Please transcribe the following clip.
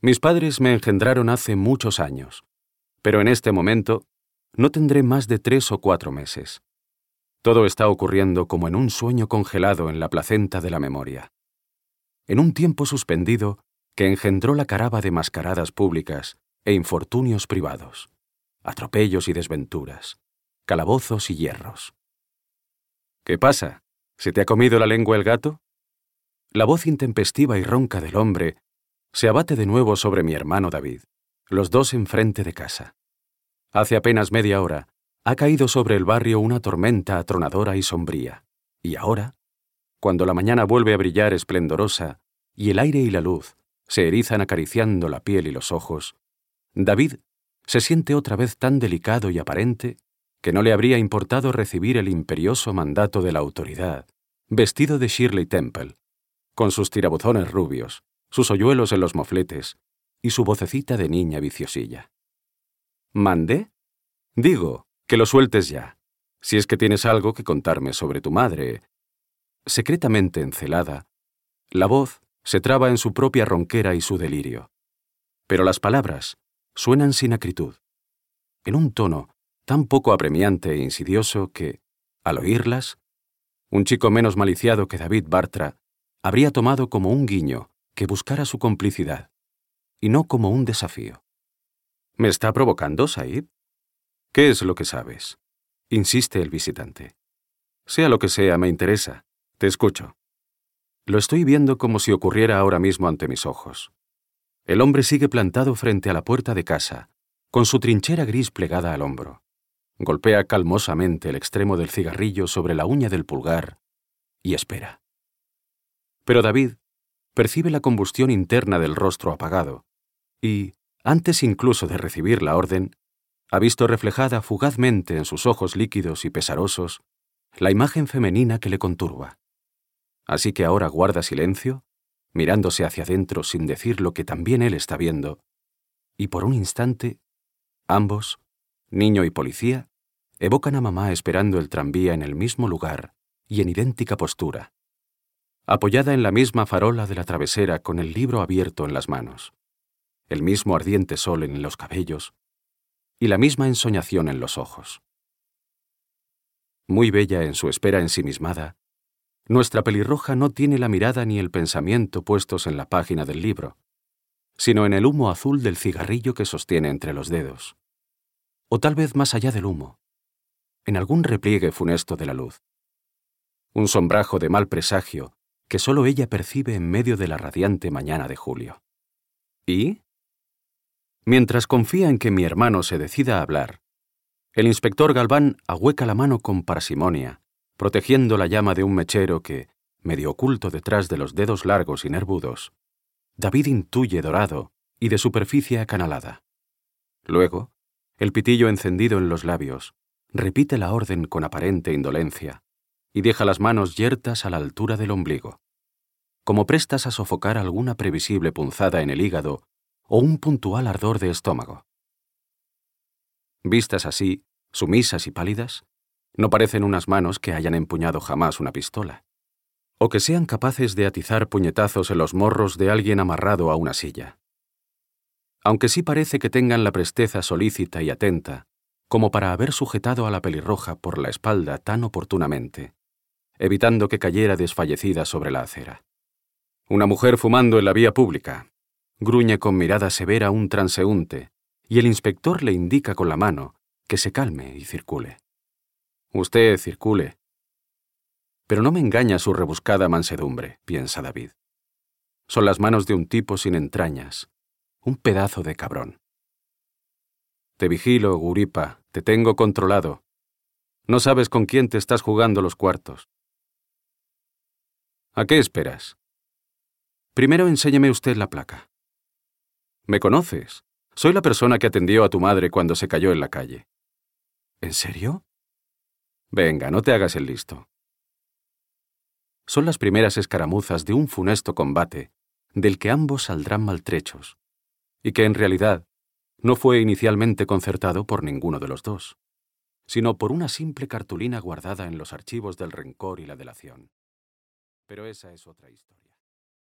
Mis padres me engendraron hace muchos años, pero en este momento no tendré más de tres o cuatro meses. Todo está ocurriendo como en un sueño congelado en la placenta de la memoria. En un tiempo suspendido que engendró la caraba de mascaradas públicas e infortunios privados, atropellos y desventuras, calabozos y hierros. ¿Qué pasa? ¿Se te ha comido la lengua el gato? La voz intempestiva y ronca del hombre se abate de nuevo sobre mi hermano David, los dos enfrente de casa. Hace apenas media hora ha caído sobre el barrio una tormenta atronadora y sombría, y ahora, cuando la mañana vuelve a brillar esplendorosa y el aire y la luz se erizan acariciando la piel y los ojos, David se siente otra vez tan delicado y aparente que no le habría importado recibir el imperioso mandato de la autoridad, vestido de Shirley Temple, con sus tirabuzones rubios, sus hoyuelos en los mofletes y su vocecita de niña viciosilla. ¿Mandé? Digo, que lo sueltes ya, si es que tienes algo que contarme sobre tu madre. Secretamente encelada, la voz se traba en su propia ronquera y su delirio. Pero las palabras suenan sin acritud, en un tono tan poco apremiante e insidioso que, al oírlas, un chico menos maliciado que David Bartra habría tomado como un guiño que buscara su complicidad, y no como un desafío. ¿Me está provocando, Said? ¿Qué es lo que sabes? Insiste el visitante. Sea lo que sea, me interesa. Te escucho. Lo estoy viendo como si ocurriera ahora mismo ante mis ojos. El hombre sigue plantado frente a la puerta de casa, con su trinchera gris plegada al hombro. Golpea calmosamente el extremo del cigarrillo sobre la uña del pulgar y espera. Pero David percibe la combustión interna del rostro apagado y, antes incluso de recibir la orden, ha visto reflejada fugazmente en sus ojos líquidos y pesarosos la imagen femenina que le conturba. Así que ahora guarda silencio, mirándose hacia adentro sin decir lo que también él está viendo, y por un instante, ambos, niño y policía, evocan a mamá esperando el tranvía en el mismo lugar y en idéntica postura, apoyada en la misma farola de la travesera con el libro abierto en las manos, el mismo ardiente sol en los cabellos, y la misma ensoñación en los ojos. Muy bella en su espera ensimismada, nuestra pelirroja no tiene la mirada ni el pensamiento puestos en la página del libro, sino en el humo azul del cigarrillo que sostiene entre los dedos, o tal vez más allá del humo, en algún repliegue funesto de la luz. Un sombrajo de mal presagio que solo ella percibe en medio de la radiante mañana de julio. ¿Y? Mientras confía en que mi hermano se decida a hablar, el inspector Galván ahueca la mano con parsimonia, protegiendo la llama de un mechero que, medio oculto detrás de los dedos largos y nervudos, David intuye dorado y de superficie acanalada. Luego, el pitillo encendido en los labios, repite la orden con aparente indolencia y deja las manos yertas a la altura del ombligo, como prestas a sofocar alguna previsible punzada en el hígado o un puntual ardor de estómago. Vistas así, sumisas y pálidas, no parecen unas manos que hayan empuñado jamás una pistola, o que sean capaces de atizar puñetazos en los morros de alguien amarrado a una silla. Aunque sí parece que tengan la presteza solícita y atenta, como para haber sujetado a la pelirroja por la espalda tan oportunamente, evitando que cayera desfallecida sobre la acera. Una mujer fumando en la vía pública, Gruñe con mirada severa un transeúnte, y el inspector le indica con la mano que se calme y circule. Usted circule. Pero no me engaña su rebuscada mansedumbre, piensa David. Son las manos de un tipo sin entrañas, un pedazo de cabrón. Te vigilo, Guripa, te tengo controlado. No sabes con quién te estás jugando los cuartos. ¿A qué esperas? Primero enséñeme usted la placa. ¿Me conoces? Soy la persona que atendió a tu madre cuando se cayó en la calle. ¿En serio? Venga, no te hagas el listo. Son las primeras escaramuzas de un funesto combate, del que ambos saldrán maltrechos, y que en realidad no fue inicialmente concertado por ninguno de los dos, sino por una simple cartulina guardada en los archivos del rencor y la delación. Pero esa es otra historia.